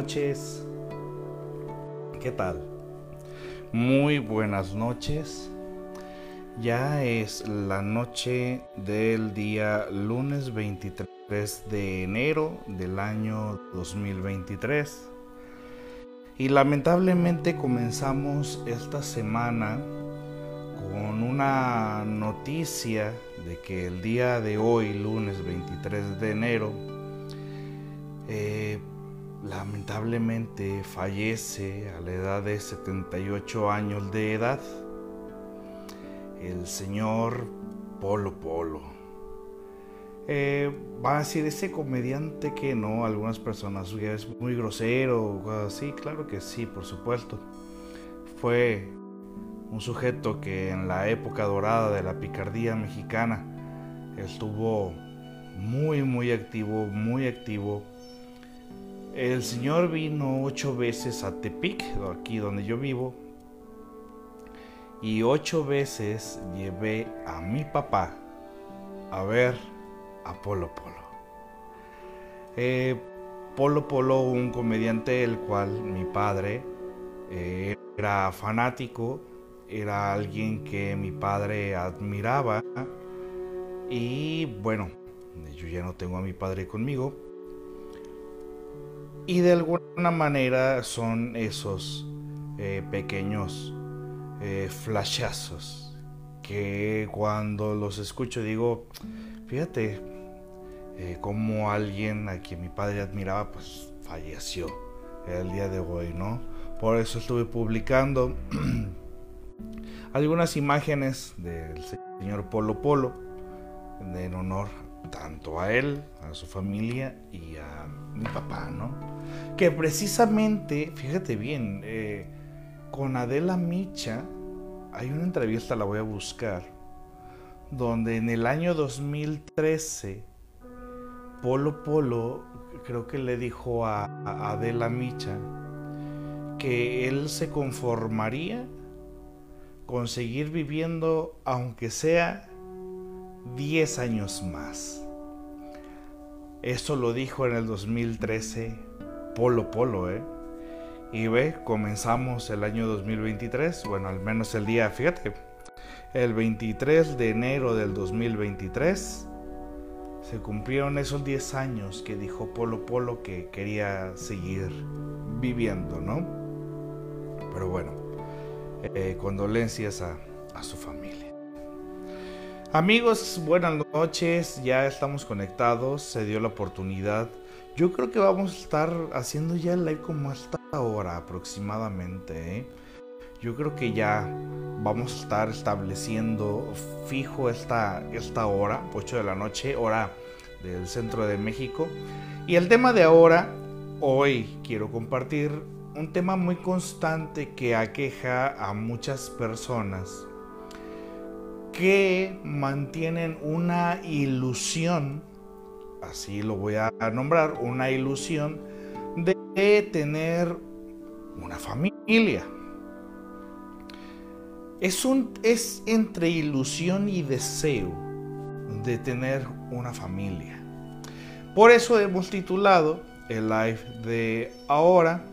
Noches. ¿Qué tal? Muy buenas noches. Ya es la noche del día lunes 23 de enero del año 2023. Y lamentablemente comenzamos esta semana con una noticia de que el día de hoy, lunes 23 de enero, lamentablemente fallece a la edad de 78 años de edad el señor Polo Polo. Eh, va a decir ese comediante que no, algunas personas es muy grosero, sí, claro que sí, por supuesto. Fue un sujeto que en la época dorada de la picardía mexicana estuvo muy, muy activo, muy activo el Señor vino ocho veces a Tepic, aquí donde yo vivo, y ocho veces llevé a mi papá a ver a Polo Polo. Eh, Polo Polo, un comediante el cual mi padre eh, era fanático, era alguien que mi padre admiraba y bueno, yo ya no tengo a mi padre conmigo, y de alguna manera son esos eh, pequeños eh, flashazos que cuando los escucho digo, fíjate, eh, como alguien a quien mi padre admiraba, pues falleció el día de hoy, ¿no? Por eso estuve publicando algunas imágenes del señor Polo Polo en honor tanto a él, a su familia y a mi papá, ¿no? Que precisamente, fíjate bien, eh, con Adela Micha hay una entrevista, la voy a buscar, donde en el año 2013 Polo Polo creo que le dijo a, a Adela Micha que él se conformaría con seguir viviendo aunque sea 10 años más. Esto lo dijo en el 2013 Polo Polo, ¿eh? Y ve, comenzamos el año 2023, bueno, al menos el día, fíjate, el 23 de enero del 2023 se cumplieron esos 10 años que dijo Polo Polo que quería seguir viviendo, ¿no? Pero bueno, eh, condolencias a su familia. Amigos, buenas noches, ya estamos conectados, se dio la oportunidad. Yo creo que vamos a estar haciendo ya el live como hasta ahora aproximadamente. ¿eh? Yo creo que ya vamos a estar estableciendo fijo esta, esta hora, 8 de la noche, hora del centro de México. Y el tema de ahora, hoy quiero compartir un tema muy constante que aqueja a muchas personas que mantienen una ilusión, así lo voy a nombrar, una ilusión de tener una familia. Es, un, es entre ilusión y deseo de tener una familia. Por eso hemos titulado el live de ahora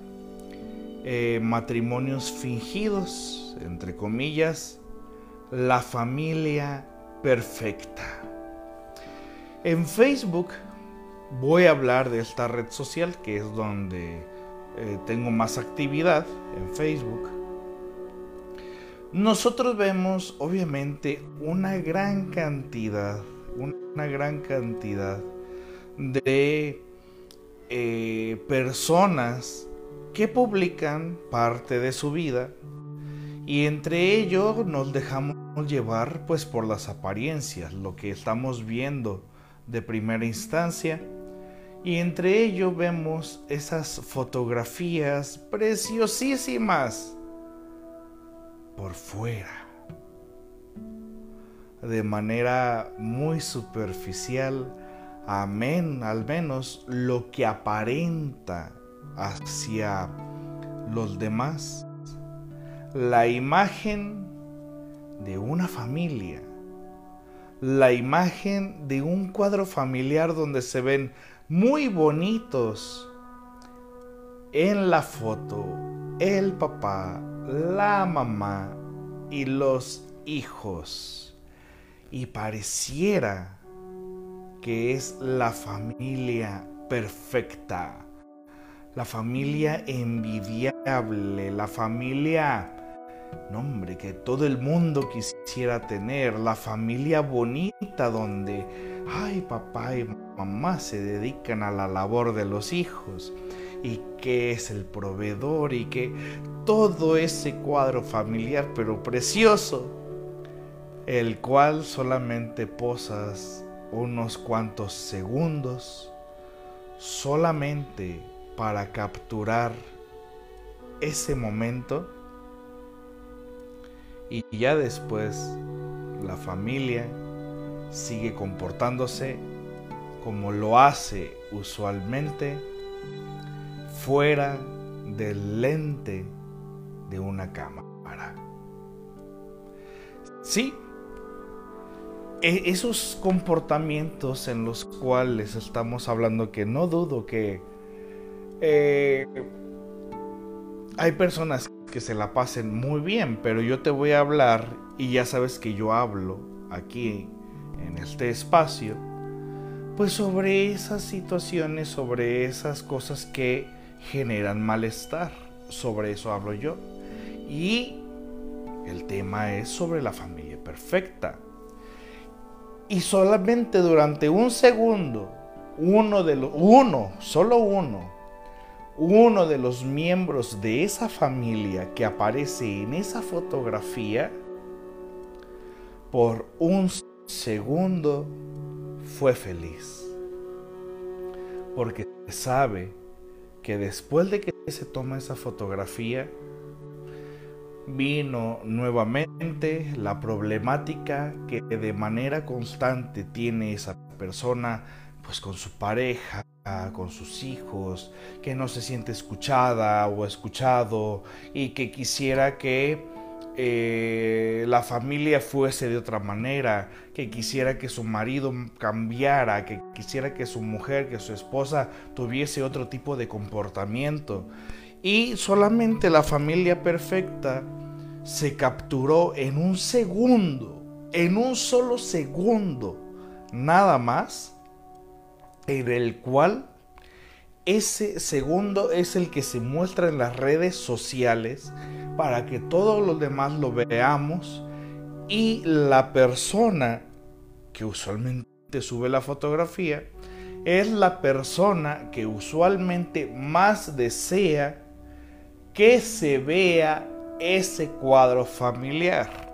eh, matrimonios fingidos, entre comillas, la familia perfecta. En Facebook voy a hablar de esta red social que es donde eh, tengo más actividad en Facebook. Nosotros vemos obviamente una gran cantidad, una gran cantidad de eh, personas que publican parte de su vida y entre ello nos dejamos llevar pues por las apariencias, lo que estamos viendo de primera instancia. Y entre ello vemos esas fotografías preciosísimas por fuera. De manera muy superficial, amén, al menos lo que aparenta hacia los demás la imagen de una familia, la imagen de un cuadro familiar donde se ven muy bonitos en la foto el papá, la mamá y los hijos. Y pareciera que es la familia perfecta, la familia envidiable, la familia, no hombre, que todo el mundo quisiera tener, la familia bonita donde, ay, papá y mamá se dedican a la labor de los hijos y que es el proveedor y que todo ese cuadro familiar pero precioso, el cual solamente posas unos cuantos segundos solamente para capturar ese momento y ya después la familia sigue comportándose como lo hace usualmente fuera del lente de una cámara. Sí, e-, esos comportamientos en los cuales estamos hablando, que no dudo que eh, hay personas que se la pasen muy bien, pero yo te voy a hablar y ya sabes que yo hablo aquí en este espacio, pues sobre esas situaciones, sobre esas cosas que generan malestar. Sobre eso hablo yo. Y el tema es sobre la familia perfecta. Y solamente durante un segundo, uno de los, uno, solo uno, uno de los miembros de esa familia que aparece en esa fotografía, por un segundo fue feliz. Porque sabe que después de que se toma esa fotografía, vino nuevamente la problemática que de manera constante tiene esa persona pues con su pareja, con sus hijos, que no se siente escuchada o escuchado y que quisiera que eh, la familia fuese de otra manera, que quisiera que su marido cambiara, que quisiera que su mujer, que su esposa tuviese otro tipo de comportamiento. Y solamente la familia perfecta se capturó en un segundo, en un solo segundo, nada más, en el cual ese segundo es el que se muestra en las redes sociales para que todos los demás lo veamos y la persona que usualmente sube la fotografía es la persona que usualmente más desea que se vea ese cuadro familiar.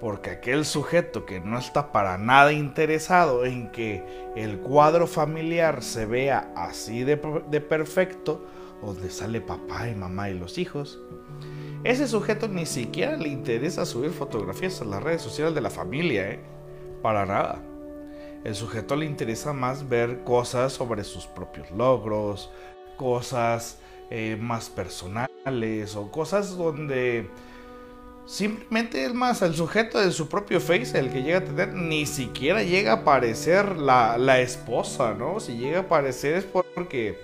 Porque aquel sujeto que no está para nada interesado en que el cuadro familiar se vea así de, perfecto, donde sale papá y mamá y los hijos, ese sujeto ni siquiera le interesa subir fotografías a las redes sociales de la familia, ¿eh? Para nada. El sujeto le interesa más ver cosas sobre sus propios logros, cosas eh, más personales o cosas donde simplemente es más el sujeto de su propio face el que llega a tener ni siquiera llega a aparecer la, la esposa, ¿no? Si llega a aparecer es porque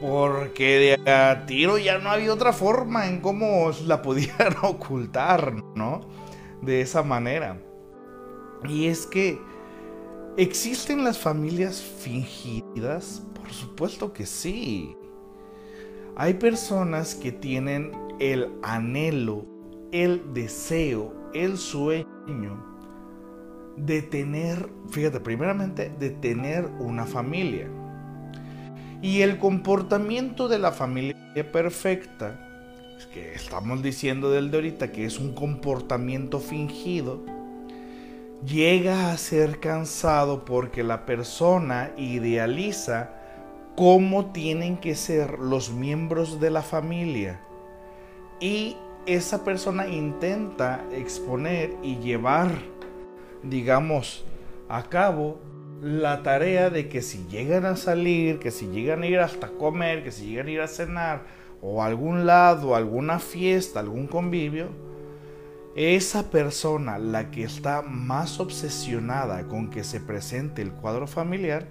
porque de a tiro ya no había otra forma en cómo la pudieran ocultar, ¿no? De esa manera. Y es que, ¿existen las familias fingidas? Por supuesto que sí. Hay personas que tienen el anhelo, el deseo, el sueño de tener, fíjate, primeramente, de tener una familia y el comportamiento de la familia perfecta, que estamos diciendo del de ahorita que es un comportamiento fingido, llega a ser cansado porque la persona idealiza cómo tienen que ser los miembros de la familia. Y esa persona intenta exponer y llevar, digamos, a cabo la tarea de que si llegan a salir, que si llegan a ir hasta comer, que si llegan a ir a cenar, o a algún lado, alguna fiesta, algún convivio, esa persona, la que está más obsesionada con que se presente el cuadro familiar,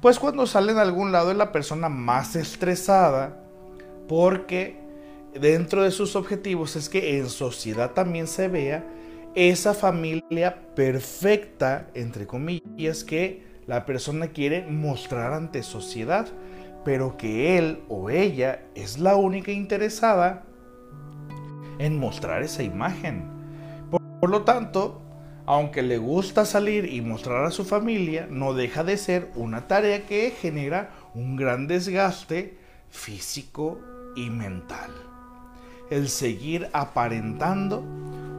pues cuando salen a algún lado es la persona más estresada porque dentro de sus objetivos es que en sociedad también se vea esa familia perfecta, entre comillas, que la persona quiere mostrar ante sociedad, pero que él o ella es la única interesada en mostrar esa imagen. Por, lo tanto, aunque le gusta salir y mostrar a su familia, no deja de ser una tarea que genera un gran desgaste físico y mental. El seguir aparentando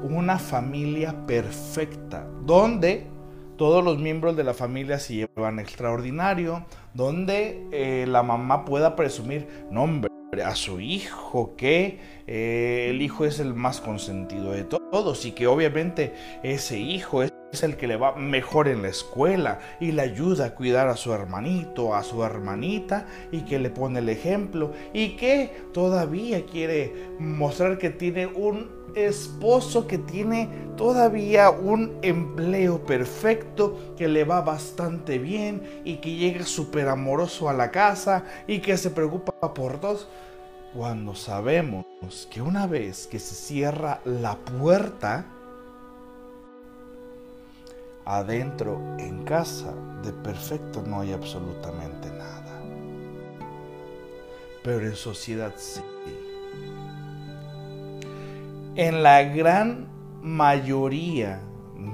una familia perfecta, donde todos los miembros de la familia se llevan extraordinario, donde eh, la mamá pueda presumir, no hombre, a su hijo, que eh, el hijo es el más consentido de todos y que obviamente ese hijo es es el que le va mejor en la escuela y le ayuda a cuidar a su hermanito, a su hermanita y que le pone el ejemplo y que todavía quiere mostrar que tiene un esposo que tiene todavía un empleo perfecto, que le va bastante bien y que llega súper amoroso a la casa y que se preocupa por todos. Cuando sabemos que una vez que se cierra la puerta, adentro en casa de perfecto no hay absolutamente nada. Pero en sociedad sí. En la gran mayoría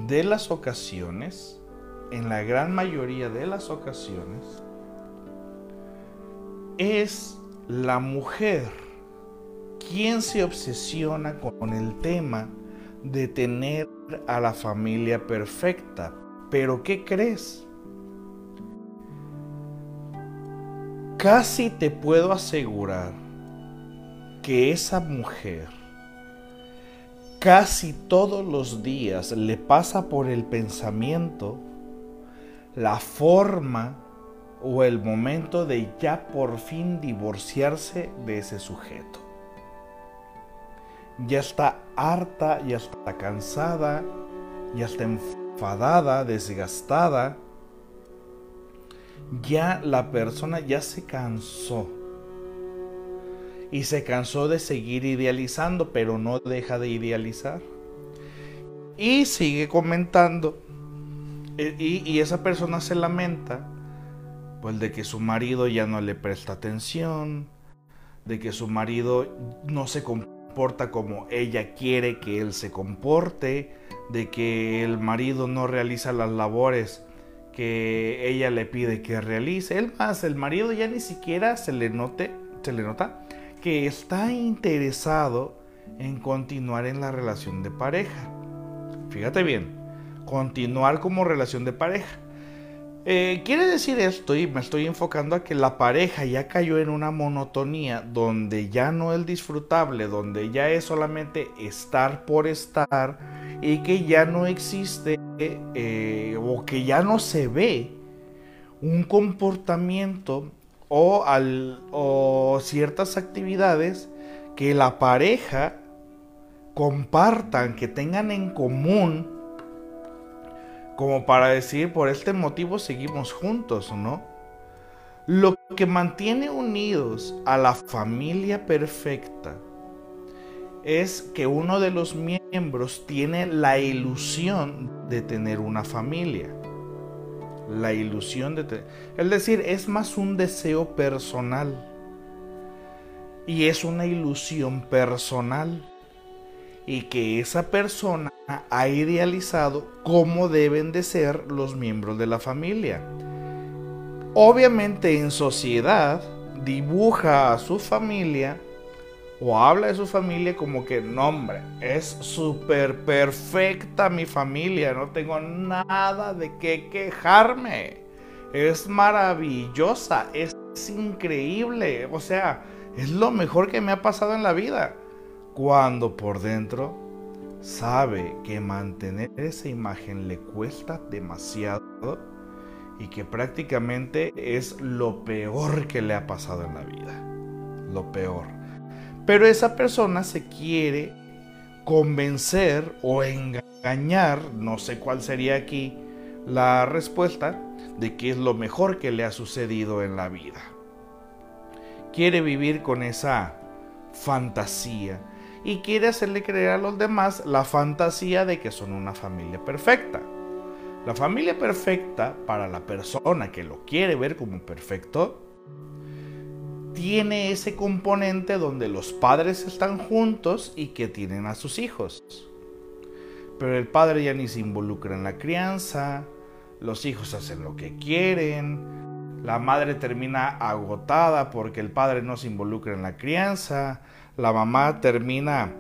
de las ocasiones, en la gran mayoría de las ocasiones, es la mujer quien se obsesiona con el tema de tener a la familia perfecta. Pero ¿qué crees? Casi te puedo asegurar que esa mujer casi todos los días le pasa por el pensamiento la forma o el momento de ya por fin divorciarse de ese sujeto ya está harta, ya está cansada, ya está enfadada, desgastada. Ya la persona ya se cansó. Y se cansó de seguir idealizando, pero no deja de idealizar. Y sigue comentando. E, y, esa persona se lamenta, pues de que su marido ya no le presta atención, de que su marido no se comporta como ella quiere que él se comporte, de que el marido no realiza las labores que ella le pide que realice. El más, el marido ya ni siquiera se le note, se le nota que está interesado en continuar en la relación de pareja. Fíjate bien, continuar como relación de pareja. Eh, quiere decir esto, y me estoy enfocando a que la pareja ya cayó en una monotonía donde ya no es disfrutable, donde ya es solamente estar por estar y que ya no existe eh, o que ya no se ve un comportamiento o, o ciertas actividades que la pareja compartan, que tengan en común como para decir, por este motivo seguimos juntos, ¿no? Lo que mantiene unidos a la familia perfecta es que uno de los miembros tiene la ilusión de tener una familia. La ilusión de tener... Es decir, es más un deseo personal. Y es una ilusión personal. Y que esa persona ha idealizado cómo deben de ser los miembros de la familia. Obviamente en sociedad dibuja a su familia o habla de su familia como que, no hombre, es súper perfecta mi familia, no tengo nada de qué quejarme. Es maravillosa, es increíble, o sea, es lo mejor que me ha pasado en la vida. Cuando por dentro sabe que mantener esa imagen le cuesta demasiado y que prácticamente es lo peor que le ha pasado en la vida. Lo peor. Pero esa persona se quiere convencer o engañar, no sé cuál sería aquí la respuesta, de que es lo mejor que le ha sucedido en la vida. Quiere vivir con esa fantasía y quiere hacerle creer a los demás la fantasía de que son una familia perfecta. La familia perfecta, para la persona que lo quiere ver como perfecto, tiene ese componente donde los padres están juntos y que tienen a sus hijos. Pero el padre ya ni se involucra en la crianza, los hijos hacen lo que quieren, la madre termina agotada porque el padre no se involucra en la crianza, la mamá termina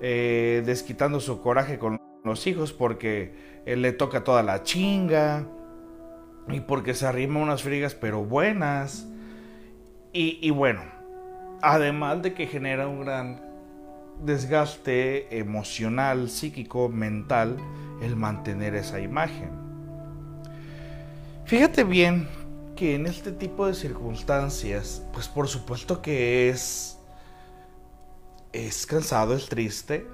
eh, desquitando su coraje con los hijos porque él le toca toda la chinga y porque se arrima unas frigas pero buenas. Y, bueno, además de que genera un gran desgaste emocional, psíquico, mental, el mantener esa imagen. Fíjate bien que en este tipo de circunstancias, pues por supuesto que es es cansado, es triste,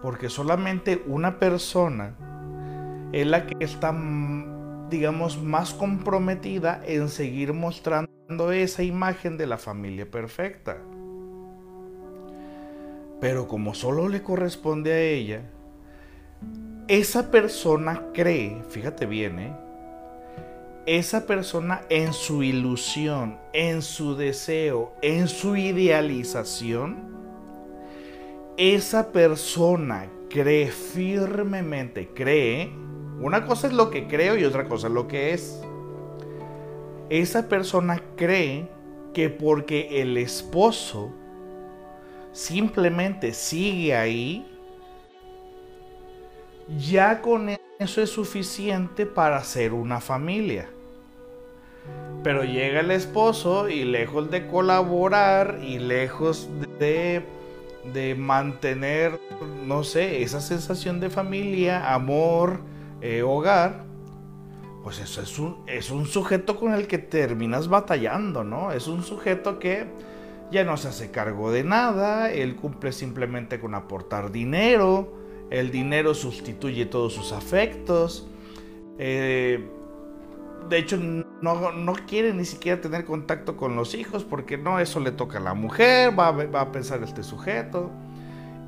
porque solamente una persona es la que está, digamos, más comprometida en seguir mostrando esa imagen de la familia perfecta. Pero como solo le corresponde a ella, esa persona cree, fíjate bien, ¿eh? esa persona en su ilusión, en su deseo, en su idealización, esa persona cree firmemente, cree, una cosa es lo que creo y otra cosa es lo que es. Esa persona cree que porque el esposo simplemente sigue ahí, ya con eso es suficiente para hacer una familia. Pero llega el esposo y lejos de colaborar y lejos de de mantener, no sé, esa sensación de familia, amor, eh, hogar, pues eso es un, es un sujeto con el que terminas batallando, ¿no? Es un sujeto que ya no se hace cargo de nada, él cumple simplemente con aportar dinero, el dinero sustituye todos sus afectos, eh, de hecho no, no, quiere ni siquiera tener contacto con los hijos porque no, eso le toca a la mujer, va, va a pensar este sujeto.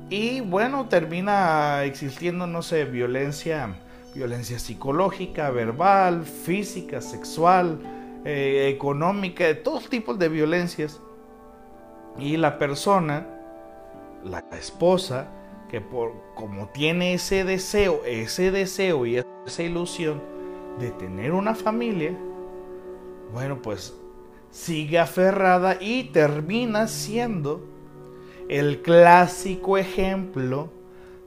Y bueno, termina existiendo, no sé, violencia, violencia psicológica, verbal, física, sexual, eh, económica, de todos tipos de violencias. Y la persona, la esposa, que por, como tiene ese deseo, ese deseo y esa ilusión, de tener una familia, bueno, pues sigue aferrada y termina siendo el clásico ejemplo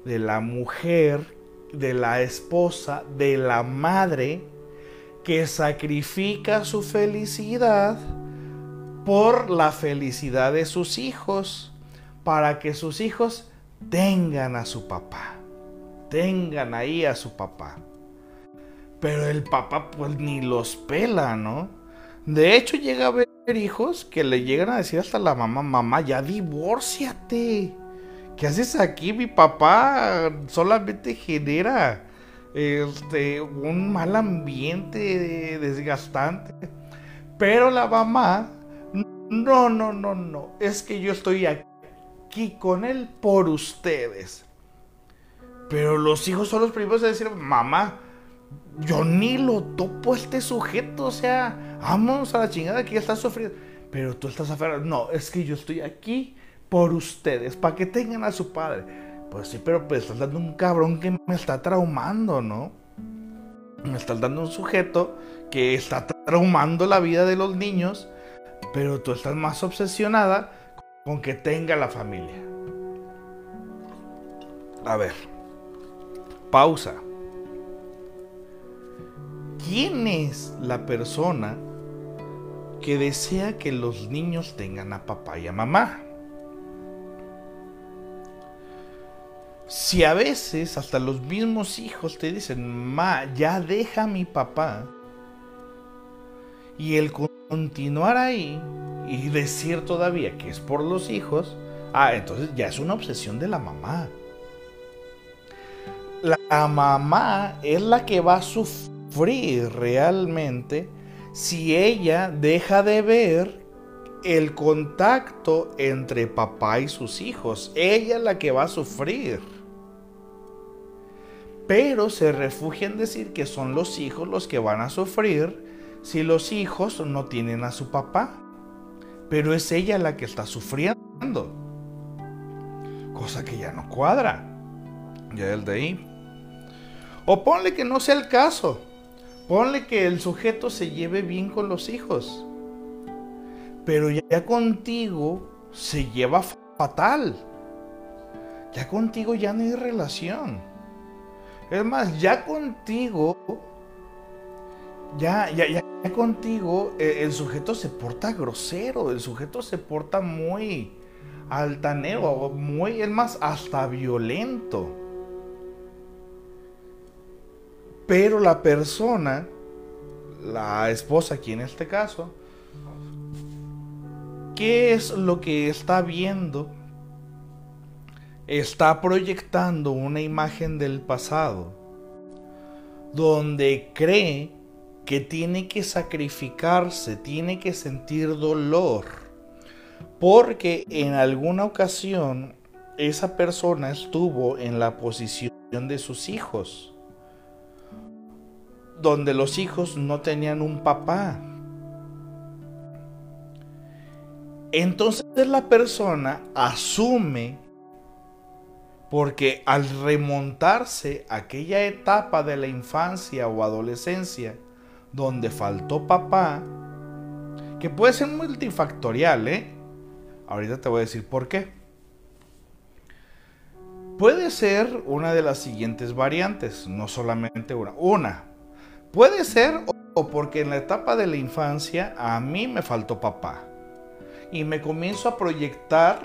de la mujer, de la esposa, de la madre que sacrifica su felicidad por la felicidad de sus hijos, para que sus hijos tengan a su papá, tengan ahí a su papá. Pero el papá pues ni los pela, ¿no? De hecho llega a ver hijos que le llegan a decir hasta la mamá, mamá, ya divórciate. ¿Qué haces aquí? Mi papá solamente genera este, un mal ambiente desgastante. Pero la mamá, no, no, no, no. Es que yo estoy aquí con él por ustedes. Pero los hijos son los primeros a decir, mamá, yo ni lo topo este sujeto, o sea, vamos a la chingada que ya está sufriendo. Pero tú estás afuera. No, es que yo estoy aquí por ustedes, para que tengan a su padre. Pues sí, pero pues estás dando un cabrón que me está traumando, ¿no? Me estás dando un sujeto que está traumando la vida de los niños, pero tú estás más obsesionada con que tenga la familia. A ver, pausa. ¿Quién es la persona que desea que los niños tengan a papá y a mamá? Si a veces hasta los mismos hijos te dicen, ma, ya deja a mi papá, y el continuar ahí y decir todavía que es por los hijos, ah, entonces ya es una obsesión de la mamá. La mamá es la que va a sufrir realmente si ella deja de ver el contacto entre papá y sus hijos. Ella es la que va a sufrir. Pero se refugia en decir que son los hijos los que van a sufrir si los hijos no tienen a su papá. Pero es ella la que está sufriendo. Cosa que ya no cuadra. Ya el de ahí. O ponle que no sea el caso. Ponle que el sujeto se lleve bien con los hijos. Pero ya contigo se lleva fatal. Ya contigo ya no hay relación. Es más, ya contigo, ya, ya, ya, contigo, eh, el sujeto se porta grosero, el sujeto se porta muy altanero, muy, es más, hasta violento. Pero la persona, la esposa aquí en este caso, ¿qué es lo que está viendo? Está proyectando una imagen del pasado donde cree que tiene que sacrificarse, tiene que sentir dolor, porque en alguna ocasión esa persona estuvo en la posición de sus hijos donde los hijos no tenían un papá. Entonces la persona asume, porque al remontarse a aquella etapa de la infancia o adolescencia donde faltó papá, que puede ser multifactorial, ¿eh? Ahorita te voy a decir por qué. Puede ser una de las siguientes variantes, no solamente una. Una, Puede ser o porque en la etapa de la infancia a mí me faltó papá. Y me comienzo a proyectar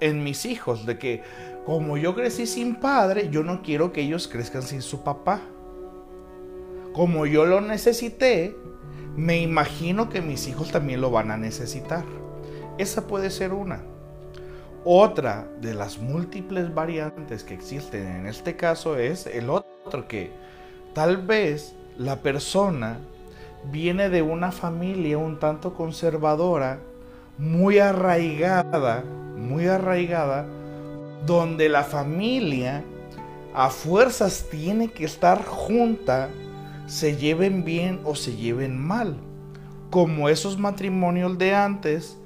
en mis hijos de que como yo crecí sin padre, yo no quiero que ellos crezcan sin su papá. Como yo lo necesité, me imagino que mis hijos también lo van a necesitar. Esa puede ser una. Otra de las múltiples variantes que existen en este caso es el otro que tal vez la persona viene de una familia un tanto conservadora, muy arraigada, muy arraigada, donde la familia a fuerzas tiene que estar junta, se lleven bien o se lleven mal, como esos matrimonios de antes,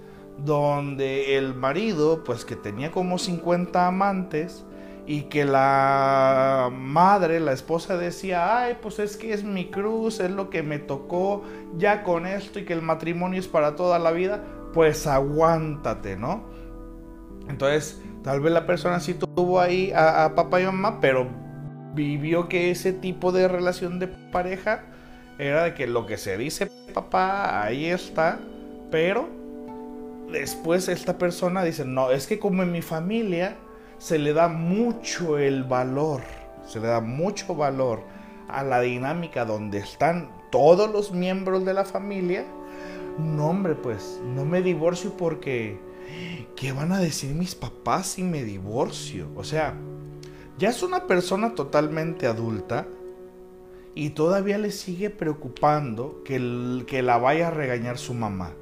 donde el marido, pues que tenía como 50 amantes, y que la madre, la esposa decía, ay, pues es que es mi cruz, es lo que me tocó ya con esto y que el matrimonio es para toda la vida, pues aguántate, ¿no? Entonces, tal vez la persona sí tuvo ahí a, a papá y mamá, pero vivió que ese tipo de relación de pareja era de que lo que se dice papá, ahí está, pero después esta persona dice, no, es que como en mi familia, se le da mucho el valor, se le da mucho valor a la dinámica donde están todos los miembros de la familia. No, hombre, pues no me divorcio porque ¿qué van a decir mis papás si me divorcio? O sea, ya es una persona totalmente adulta y todavía le sigue preocupando que, que la vaya a regañar su mamá,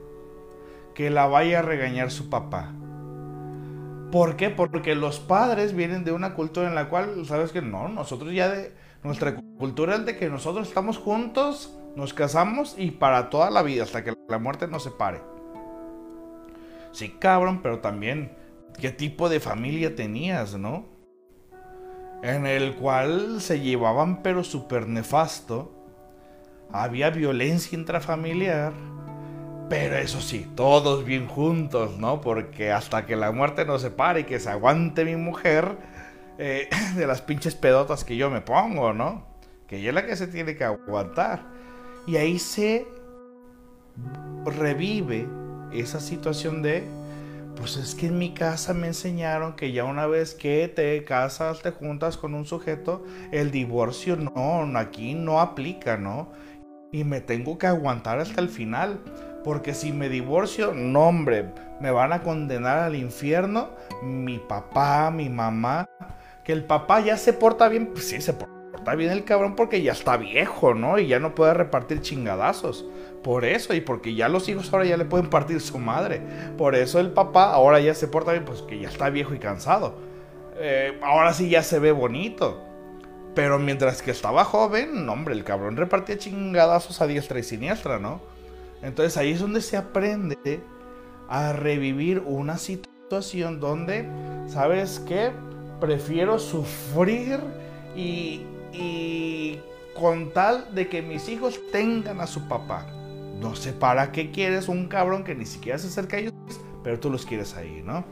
que la vaya a regañar su papá ¿Por qué? Porque los padres vienen de una cultura en la cual, sabes que no, nosotros ya de nuestra cultura es de que nosotros estamos juntos, nos casamos y para toda la vida, hasta que la muerte nos separe. Sí, cabrón, pero también, ¿qué tipo de familia tenías, no? En el cual se llevaban pero súper nefasto. Había violencia intrafamiliar pero eso sí, todos bien juntos, ¿no? Porque hasta que la muerte nos separe y que se aguante mi mujer eh, de las pinches pedotas que yo me pongo, ¿no? Que ella es la que se tiene que aguantar. Y ahí se revive esa situación de, pues es que en mi casa me enseñaron que ya una vez que te casas, te juntas con un sujeto, el divorcio no, aquí no aplica, ¿no? Y me tengo que aguantar hasta el final. Porque si me divorcio, no hombre, me van a condenar al infierno mi papá, mi mamá. Que el papá ya se porta bien, pues sí, se porta bien el cabrón porque ya está viejo, ¿no? Y ya no puede repartir chingadazos. Por eso, y porque ya los hijos ahora ya le pueden partir su madre. Por eso el papá ahora ya se porta bien, pues que ya está viejo y cansado. Eh, ahora sí ya se ve bonito. Pero mientras que estaba joven, hombre, el cabrón repartía chingadazos a diestra y siniestra, ¿no? Entonces ahí es donde se aprende a revivir una situación donde, ¿sabes qué? Prefiero sufrir y, con tal de que mis hijos tengan a su papá. No sé para qué quieres un cabrón que ni siquiera se acerca a ellos, pero tú los quieres ahí, ¿no?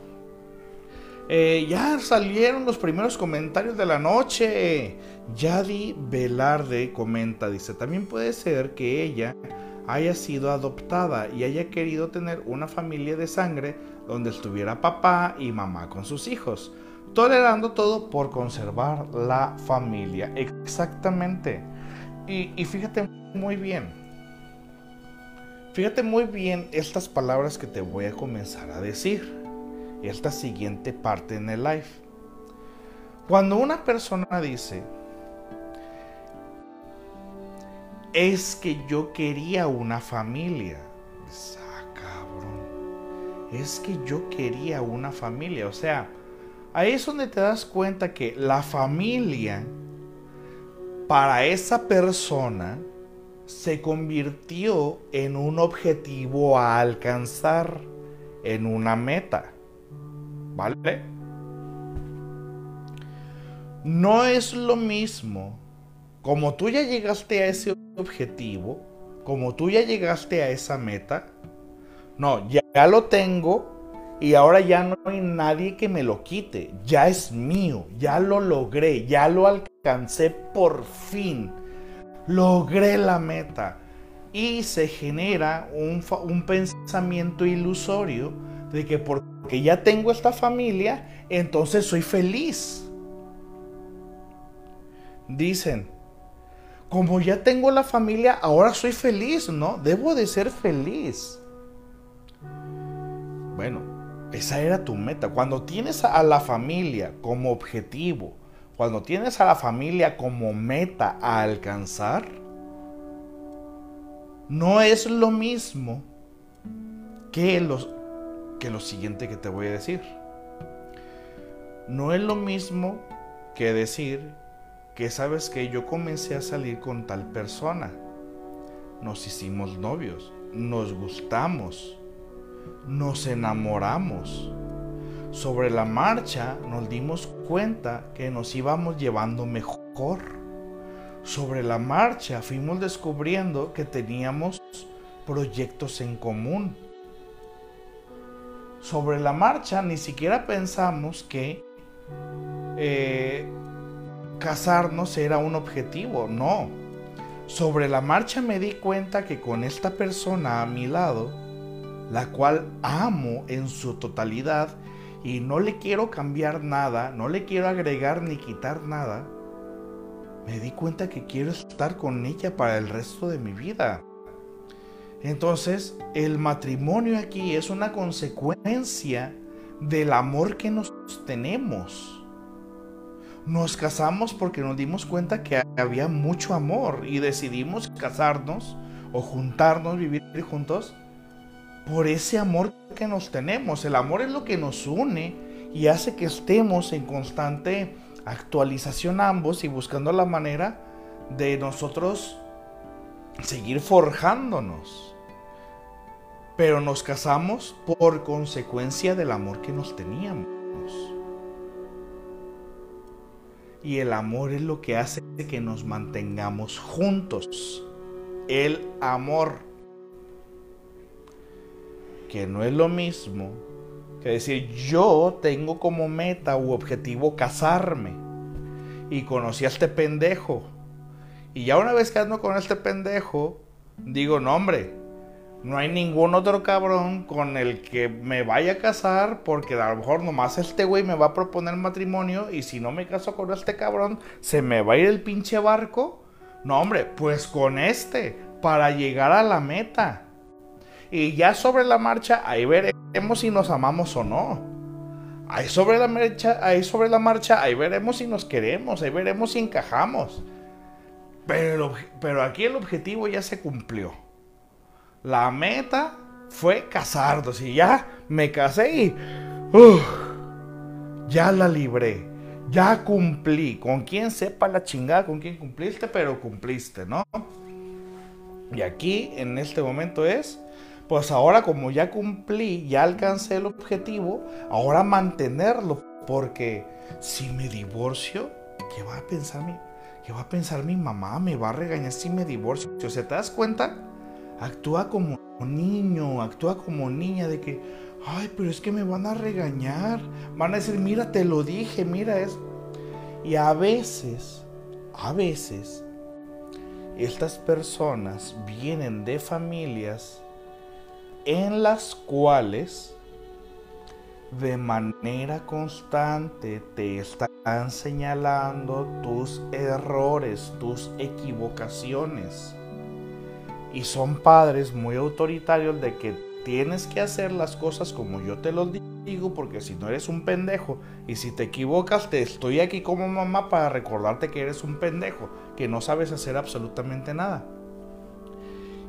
Eh, ya salieron los primeros comentarios de la noche. Yadi Velarde comenta, dice, también puede ser que ella haya sido adoptada y haya querido tener una familia de sangre donde estuviera papá y mamá con sus hijos, tolerando todo por conservar la familia. Exactamente. Y, y fíjate muy bien, fíjate muy bien estas palabras que te voy a comenzar a decir esta siguiente parte en el live. Cuando una persona dice, es que yo quería una familia, ah, cabrón, es que yo quería una familia, o sea, ahí es donde te das cuenta que la familia para esa persona se convirtió en un objetivo a alcanzar, en una meta. ¿Vale? No es lo mismo como tú ya llegaste a ese objetivo, como tú ya llegaste a esa meta. No, ya, lo tengo y ahora ya no hay nadie que me lo quite. Ya es mío, ya lo logré, ya lo alcancé por fin. Logré la meta. Y se genera un, un pensamiento ilusorio de que porque ya tengo esta familia, entonces soy feliz. Dicen, como ya tengo la familia, ahora soy feliz, ¿no? Debo de ser feliz. Bueno, esa era tu meta. Cuando tienes a la familia como objetivo, cuando tienes a la familia como meta a alcanzar, no es lo mismo que los que lo siguiente que te voy a decir. No es lo mismo que decir que sabes que yo comencé a salir con tal persona. Nos hicimos novios, nos gustamos, nos enamoramos. Sobre la marcha nos dimos cuenta que nos íbamos llevando mejor. Sobre la marcha fuimos descubriendo que teníamos proyectos en común sobre la marcha ni siquiera pensamos que eh, casarnos era un objetivo, no. Sobre la marcha me di cuenta que con esta persona a mi lado, la cual amo en su totalidad y no le quiero cambiar nada, no le quiero agregar ni quitar nada, me di cuenta que quiero estar con ella para el resto de mi vida. Entonces, el matrimonio aquí es una consecuencia del amor que nos tenemos. Nos casamos porque nos dimos cuenta que había mucho amor y decidimos casarnos o juntarnos, vivir juntos, por ese amor que nos tenemos. El amor es lo que nos une y hace que estemos en constante actualización ambos y buscando la manera de nosotros seguir forjándonos. Pero nos casamos por consecuencia del amor que nos teníamos. Y el amor es lo que hace que nos mantengamos juntos. El amor. Que no es lo mismo que decir yo tengo como meta u objetivo casarme. Y conocí a este pendejo. Y ya una vez que ando con este pendejo, digo, no hombre, no hay ningún otro cabrón con el que me vaya a casar porque a lo mejor nomás este güey me va a proponer matrimonio y si no me caso con este cabrón se me va a ir el pinche barco. No, hombre, pues con este para llegar a la meta. Y ya sobre la marcha ahí veremos si nos amamos o no. Ahí sobre la marcha, ahí sobre la marcha, ahí veremos si nos queremos, ahí veremos si encajamos. Pero, pero aquí el objetivo ya se cumplió. La meta fue casarnos y ya me casé y ya la libré. Ya cumplí. Con quien sepa la chingada con quién cumpliste, pero cumpliste, ¿no? Y aquí, en este momento es, pues ahora como ya cumplí, ya alcancé el objetivo, ahora mantenerlo. Porque si me divorcio, ¿qué va a pensar mi, qué va a pensar mi mamá? Me va a regañar si me divorcio. O ¿te das cuenta? Actúa como niño, actúa como niña de que, ay, pero es que me van a regañar. Van a decir, mira, te lo dije, mira es. Y a veces, a veces, estas personas vienen de familias en las cuales de manera constante te están señalando tus errores, tus equivocaciones y son padres muy autoritarios de que tienes que hacer las cosas como yo te lo digo porque si no eres un pendejo y si te equivocas te estoy aquí como mamá para recordarte que eres un pendejo, que no sabes hacer absolutamente nada.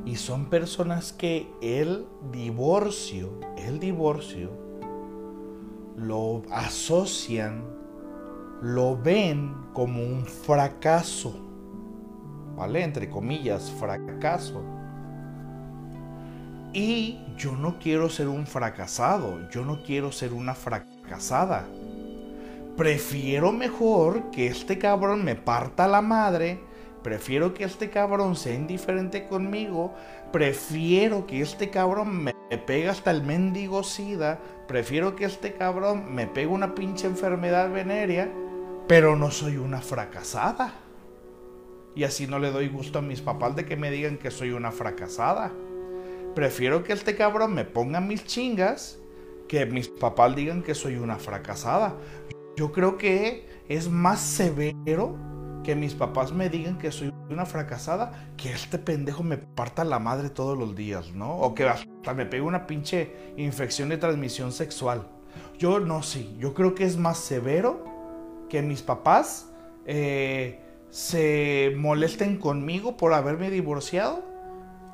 Y son personas que el divorcio, el divorcio, lo asocian, lo ven como un fracaso. ¿Vale? Entre comillas, fracaso. Y yo no quiero ser un fracasado, yo no quiero ser una fracasada. Prefiero mejor que este cabrón me parta la madre, prefiero que este cabrón sea indiferente conmigo, prefiero que este cabrón me pegue hasta el mendigo sida, prefiero que este cabrón me pegue una pinche enfermedad venérea, pero no soy una fracasada. Y así no le doy gusto a mis papás de que me digan que soy una fracasada prefiero que este cabrón me ponga mis chingas que mis papás digan que soy una fracasada. Yo creo que es más severo que mis papás me digan que soy una fracasada que este pendejo me parta la madre todos los días, ¿no? O que hasta me pegue una pinche infección de transmisión sexual. Yo no sé, yo creo que es más severo que mis papás eh, se molesten conmigo por haberme divorciado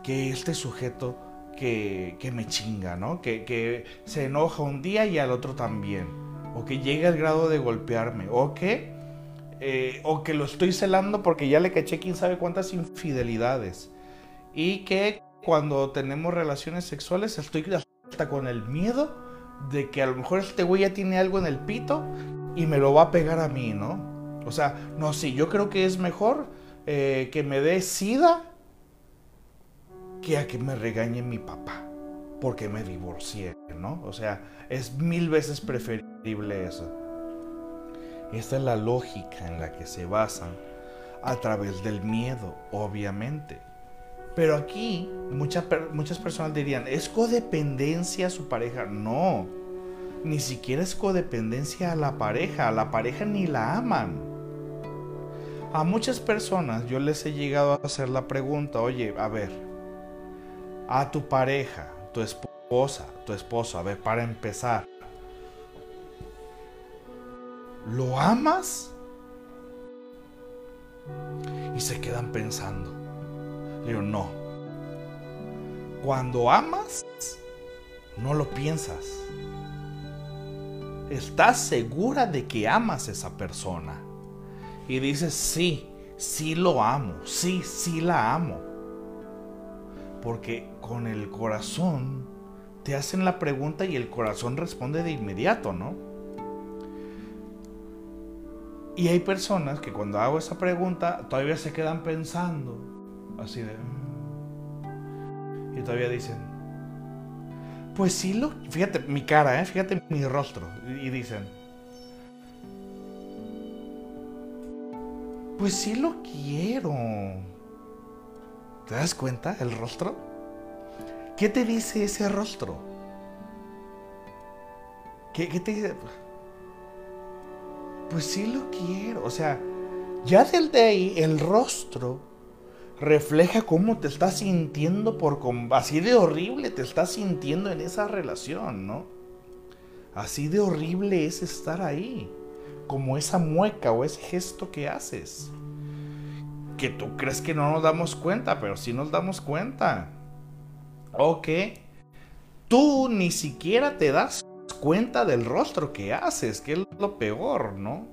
que este sujeto que, me chinga, ¿no? Que, se enoja un día y al otro también. O que llega al grado de golpearme. O que, eh, o que lo estoy celando porque ya le caché quién sabe cuántas infidelidades. Y que cuando tenemos relaciones sexuales estoy hasta con el miedo de que a lo mejor este güey ya tiene algo en el pito y me lo va a pegar a mí, ¿no? O sea, no, sí, yo creo que es mejor eh, que me dé sida que a que me regañe mi papá porque me divorcié, ¿no? O sea, es mil veces preferible eso. Esta es la lógica en la que se basan a través del miedo, obviamente. Pero aquí muchas, muchas personas dirían, ¿es codependencia a su pareja? No, ni siquiera es codependencia a la pareja, a la pareja ni la aman. A muchas personas yo les he llegado a hacer la pregunta, oye, a ver, a tu pareja, tu esposa, tu esposo, a ver, para empezar, ¿lo amas? Y se quedan pensando. Digo, no. Cuando amas, no lo piensas. Estás segura de que amas a esa persona. Y dices, sí, sí lo amo, sí, sí la amo. Porque con el corazón te hacen la pregunta y el corazón responde de inmediato, ¿no? Y hay personas que cuando hago esa pregunta todavía se quedan pensando, así de... Mm". Y todavía dicen, pues sí lo... Fíjate mi cara, ¿eh? fíjate mi rostro. Y dicen, pues sí lo quiero. ¿Te das cuenta el rostro? ¿Qué te dice ese rostro? ¿Qué, te dice? Pues sí lo quiero. O sea, ya desde ahí el rostro refleja cómo te estás sintiendo por así de horrible te estás sintiendo en esa relación, ¿no? Así de horrible es estar ahí, como esa mueca o ese gesto que haces. que tú crees que no nos damos cuenta, pero sí nos damos cuenta. O que tú ni siquiera te das cuenta del rostro que haces, que es lo peor, ¿no?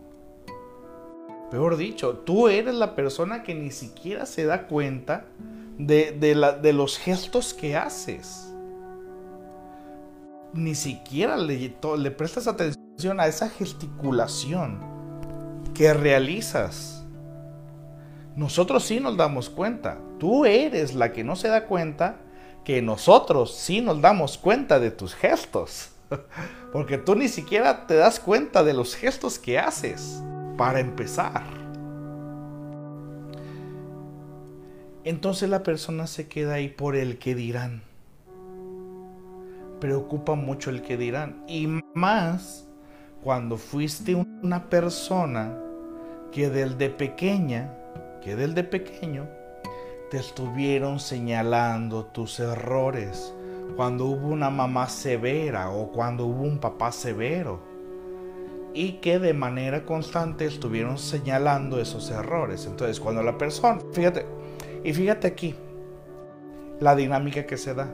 Peor dicho, tú eres la persona que ni siquiera se da cuenta de, de los gestos que haces. Ni siquiera le, le prestas atención a esa gesticulación que realizas. Nosotros sí nos damos cuenta. Tú eres la que no se da cuenta que nosotros sí nos damos cuenta de tus gestos. Porque tú ni siquiera te das cuenta de los gestos que haces para empezar. Entonces la persona se queda ahí por el que dirán. Preocupa mucho el que dirán. Y más cuando fuiste una persona que del de pequeña, que del de pequeño, te estuvieron señalando tus errores. Cuando hubo una mamá severa o cuando hubo un papá severo y que de manera constante estuvieron señalando esos errores. Entonces, cuando la persona, fíjate, y fíjate aquí, la dinámica que se da.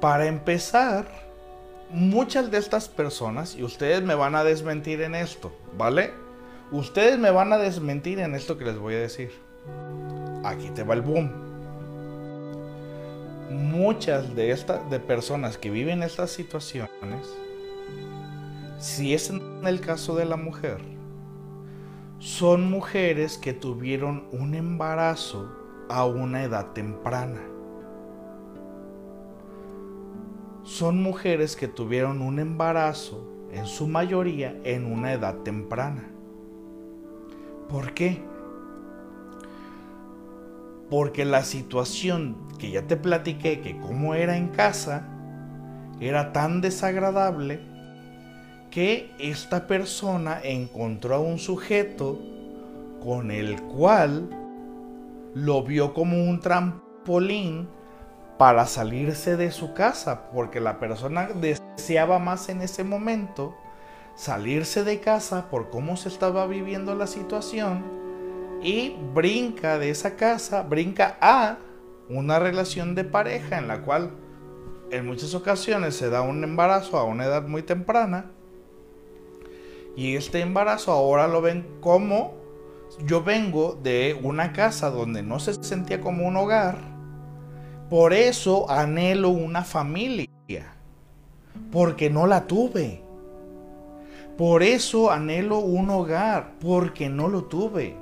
Para empezar, muchas de estas personas, y ustedes me van a desmentir en esto, ¿vale? Ustedes me van a desmentir en esto que les voy a decir. Aquí te va el boom. Muchas de estas de personas que viven estas situaciones si es en el caso de la mujer, son mujeres que tuvieron un embarazo a una edad temprana. Son mujeres que tuvieron un embarazo, en su mayoría, en una edad temprana. ¿Por qué? Porque la situación que ya te platiqué, que como era en casa, era tan desagradable que esta persona encontró a un sujeto con el cual lo vio como un trampolín para salirse de su casa, porque la persona deseaba más en ese momento salirse de casa por cómo se estaba viviendo la situación y brinca de esa casa, brinca a una relación de pareja en la cual en muchas ocasiones se da un embarazo a una edad muy temprana y este embarazo ahora lo ven como yo vengo de una casa donde no se sentía como un hogar. Por eso anhelo una familia. Porque no la tuve. Por eso anhelo un hogar. Porque no lo tuve.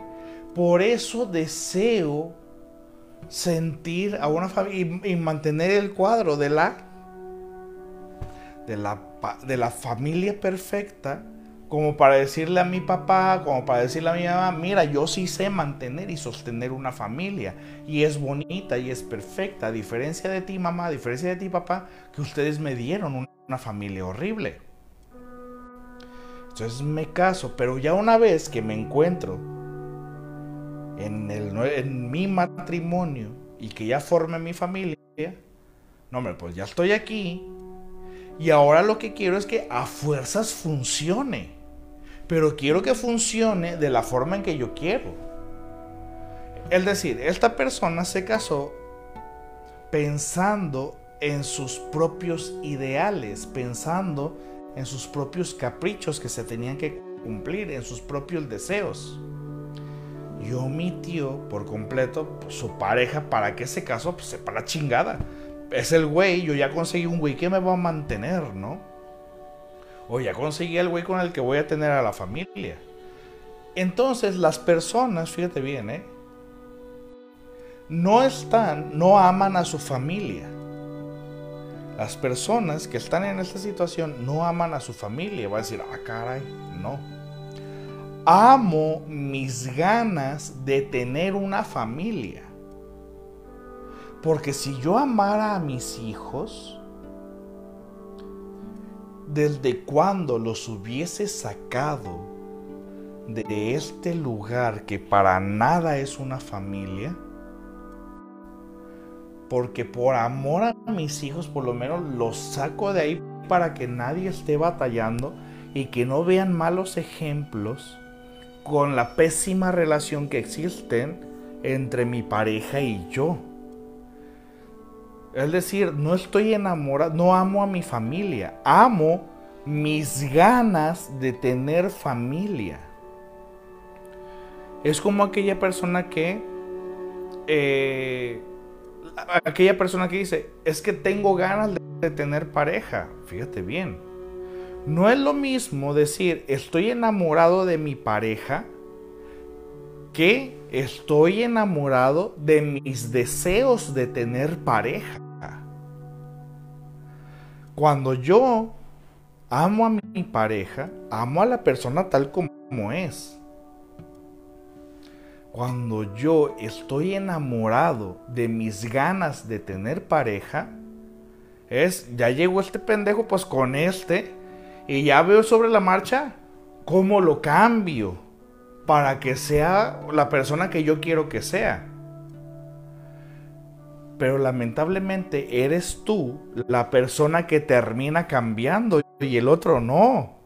Por eso deseo sentir a una familia y, mantener el cuadro de la, de la, de la familia perfecta como para decirle a mi papá, como para decirle a mi mamá, mira, yo sí sé mantener y sostener una familia y es bonita y es perfecta, a diferencia de ti mamá, a diferencia de ti papá, que ustedes me dieron una familia horrible. Entonces me caso, pero ya una vez que me encuentro en, mi matrimonio y que ya forme mi familia, no, hombre, pues ya estoy aquí. Y ahora lo que quiero es que a fuerzas funcione pero quiero que funcione de la forma en que yo quiero. Es decir, esta persona se casó pensando en sus propios ideales, pensando en sus propios caprichos que se tenían que cumplir, en sus propios deseos. Y omitió por completo su pareja para que se casó, pues para la chingada. Es el güey, yo ya conseguí un güey que me va a mantener, ¿no? o ya conseguí el güey con el que voy a tener a la familia. Entonces las personas, fíjate bien, ¿eh? no están, no aman a su familia. Las personas que están en esta situación no aman a su familia. Va a decir, ah, caray, no. Amo mis ganas de tener una familia. Porque si yo amara a mis hijos, desde cuando los hubiese sacado de este lugar que para nada es una familia, porque por amor a mis hijos por lo menos los saco de ahí para que nadie esté batallando y que no vean malos ejemplos con la pésima relación que existen entre mi pareja y yo. Es decir, no estoy enamorado, no amo a mi familia, amo mis ganas de tener familia. Es como aquella persona que, eh, aquella persona que dice, es que tengo ganas de tener pareja. Fíjate bien, no es lo mismo decir, estoy enamorado de mi pareja, que estoy enamorado de mis deseos de tener pareja. Cuando yo amo a mi pareja, amo a la persona tal como es. Cuando yo estoy enamorado de mis ganas de tener pareja, es, ya llegó este pendejo, pues con este, y ya veo sobre la marcha cómo lo cambio para que sea la persona que yo quiero que sea. Pero lamentablemente eres tú la persona que termina cambiando y el otro no.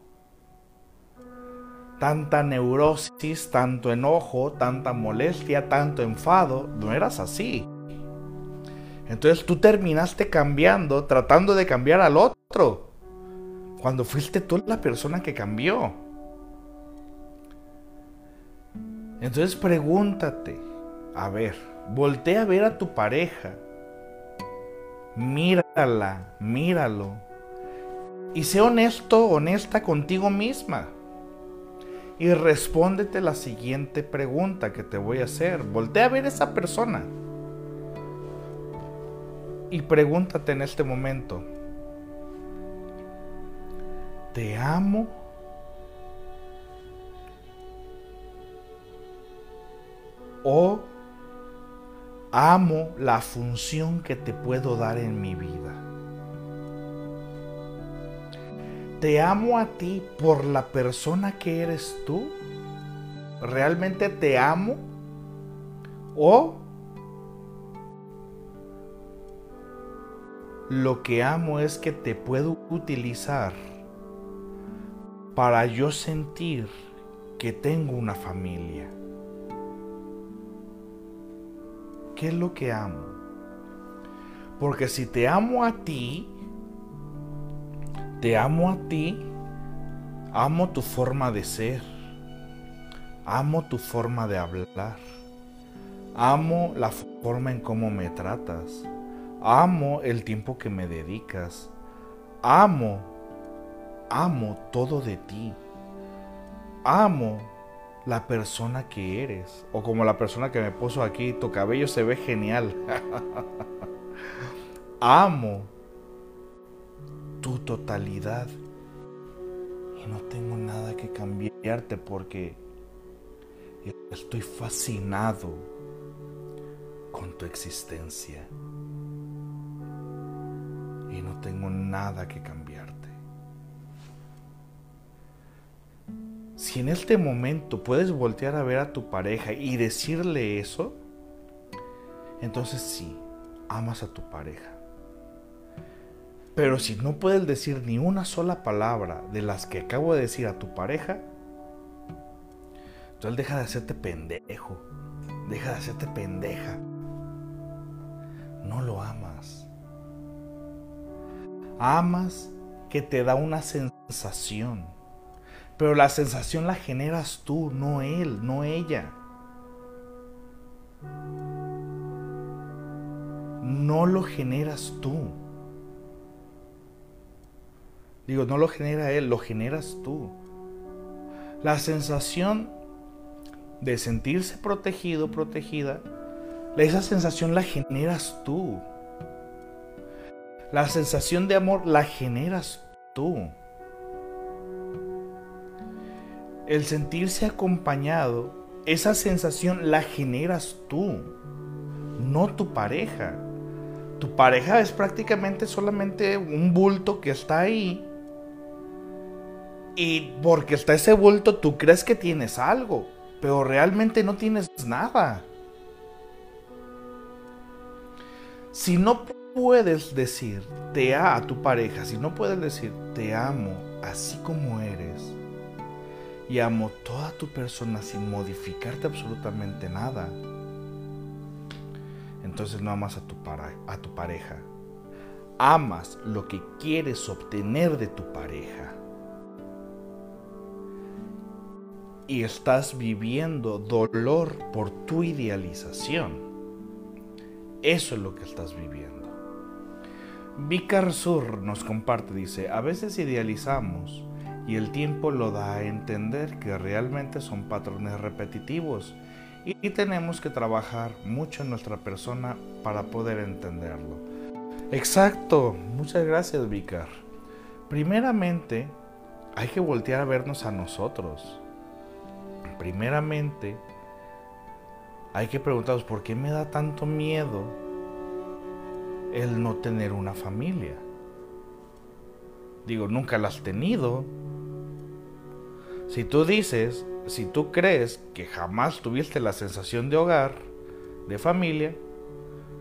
Tanta neurosis, tanto enojo, tanta molestia, tanto enfado, no eras así. Entonces tú terminaste cambiando, tratando de cambiar al otro, cuando fuiste tú la persona que cambió. Entonces pregúntate, a ver, voltea a ver a tu pareja, mírala, míralo, y sé honesto, honesta contigo misma. Y respóndete la siguiente pregunta que te voy a hacer. Voltea a ver a esa persona. Y pregúntate en este momento. ¿Te amo? ¿O amo la función que te puedo dar en mi vida? ¿Te amo a ti por la persona que eres tú? ¿Realmente te amo? ¿O lo que amo es que te puedo utilizar para yo sentir que tengo una familia? ¿Qué es lo que amo? Porque si te amo a ti, te amo a ti, amo tu forma de ser, amo tu forma de hablar, amo la forma en cómo me tratas, amo el tiempo que me dedicas, amo, amo todo de ti, amo la persona que eres, o como la persona que me puso aquí, tu cabello se ve genial. amo tu totalidad. Y no tengo nada que cambiarte porque estoy fascinado con tu existencia. Y no tengo nada que cambiarte. Si en este momento puedes voltear a ver a tu pareja y decirle eso, entonces sí, amas a tu pareja. Pero si no puedes decir ni una sola palabra de las que acabo de decir a tu pareja, entonces deja de hacerte pendejo, deja de hacerte pendeja. No lo amas. Amas que te da una sensación, pero la sensación la generas tú, no él, no ella. No lo generas tú. Digo, no lo genera él, lo generas tú. La sensación de sentirse protegido, protegida, esa sensación la generas tú. La sensación de amor la generas tú. El sentirse acompañado, esa sensación la generas tú, no tu pareja. Tu pareja es prácticamente solamente un bulto que está ahí y porque está ese bulto, tú crees que tienes algo, pero realmente no tienes nada. Si no puedes decir te a tu pareja, si no puedes decir te amo así como eres, y amo toda tu persona sin modificarte absolutamente nada, entonces no amas a tu, pareja. Amas lo que quieres obtener de tu pareja. Y estás viviendo dolor por tu idealización. Eso es lo que estás viviendo. Vicar Sur nos comparte, dice, a veces idealizamos y el tiempo lo da a entender que realmente son patrones repetitivos y tenemos que trabajar mucho en nuestra persona para poder entenderlo. Exacto, muchas gracias Vicar. Primeramente, hay que voltear a vernos a nosotros. Primeramente, hay que preguntarnos por qué me da tanto miedo el no tener una familia. Digo, nunca la has tenido. Si tú dices, si tú crees que jamás tuviste la sensación de hogar, de familia,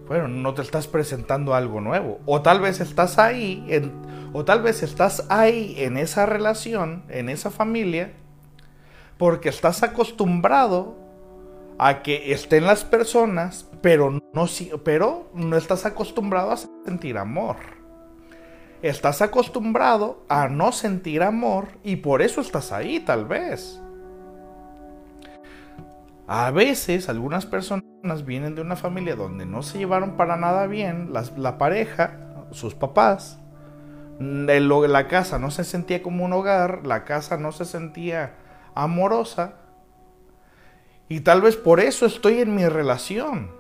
bueno, no te estás presentando algo nuevo. O tal vez estás ahí, en, o tal vez estás ahí en esa relación, en esa familia, porque estás acostumbrado a que estén las personas, pero no, pero no estás acostumbrado a sentir amor. Estás acostumbrado a no sentir amor y por eso estás ahí, tal vez. A veces algunas personas vienen de una familia donde no se llevaron para nada bien, la, pareja, sus papás, la casa no se sentía como un hogar, la casa no se sentía amorosa. Y tal vez por eso estoy en mi relación.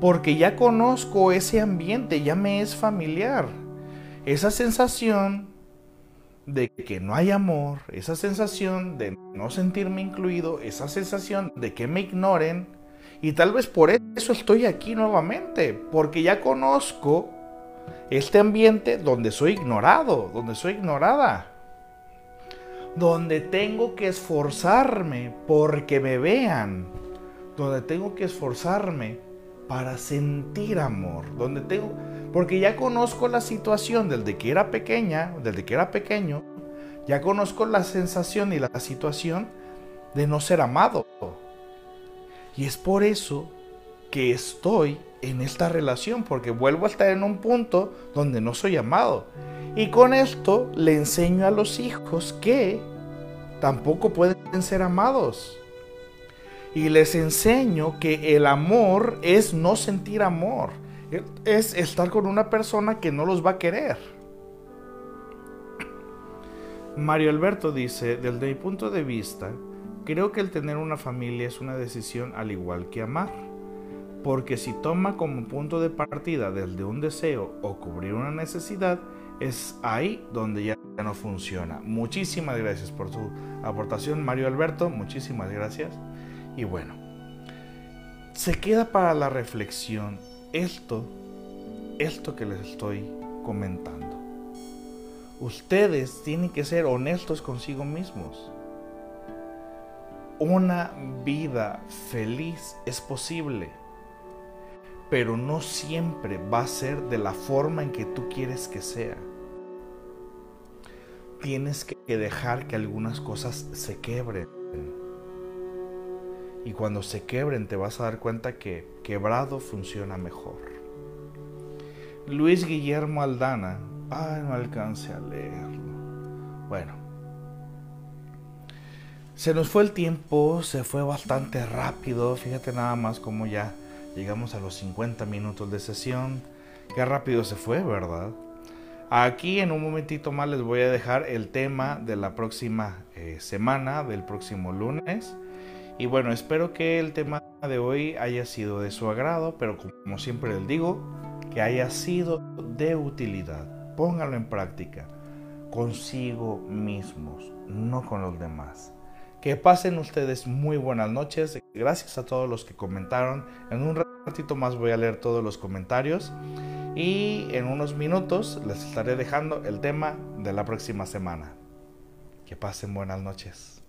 Porque ya conozco ese ambiente, ya me es familiar. Esa sensación de que no hay amor, esa sensación de no sentirme incluido, esa sensación de que me ignoren. Y tal vez por eso estoy aquí nuevamente, porque ya conozco este ambiente donde soy ignorado, donde soy ignorada, donde tengo que esforzarme porque me vean, donde tengo que esforzarme para sentir amor, donde tengo porque ya conozco la situación desde que era pequeña, desde que era pequeño, ya conozco la sensación y la situación de no ser amado. Y es por eso que estoy en esta relación, porque vuelvo a estar en un punto donde no soy amado. Y con esto le enseño a los hijos que tampoco pueden ser amados. Y les enseño que el amor es no sentir amor es estar con una persona que no los va a querer. Mario Alberto dice, desde mi punto de vista, creo que el tener una familia es una decisión al igual que amar, porque si toma como punto de partida desde un deseo o cubrir una necesidad, es ahí donde ya no funciona. Muchísimas gracias por tu aportación, Mario Alberto, muchísimas gracias. Y bueno, se queda para la reflexión esto, esto que les estoy comentando. Ustedes tienen que ser honestos consigo mismos. Una vida feliz es posible, pero no siempre va a ser de la forma en que tú quieres que sea. Tienes que dejar que algunas cosas se quebren y cuando se quebren te vas a dar cuenta que quebrado funciona mejor. Luis Guillermo Aldana. Ay, no alcance a leerlo. Bueno. Se nos fue el tiempo, se fue bastante rápido. Fíjate nada más como ya llegamos a los 50 minutos de sesión. Qué rápido se fue, ¿verdad? Aquí en un momentito más les voy a dejar el tema de la próxima eh, semana, del próximo lunes. Y bueno, espero que el tema de hoy haya sido de su agrado, pero como siempre les digo, que haya sido de utilidad. Póngalo en práctica consigo mismos, no con los demás. Que pasen ustedes muy buenas noches. Gracias a todos los que comentaron. En un ratito más voy a leer todos los comentarios. Y en unos minutos les estaré dejando el tema de la próxima semana. Que pasen buenas noches.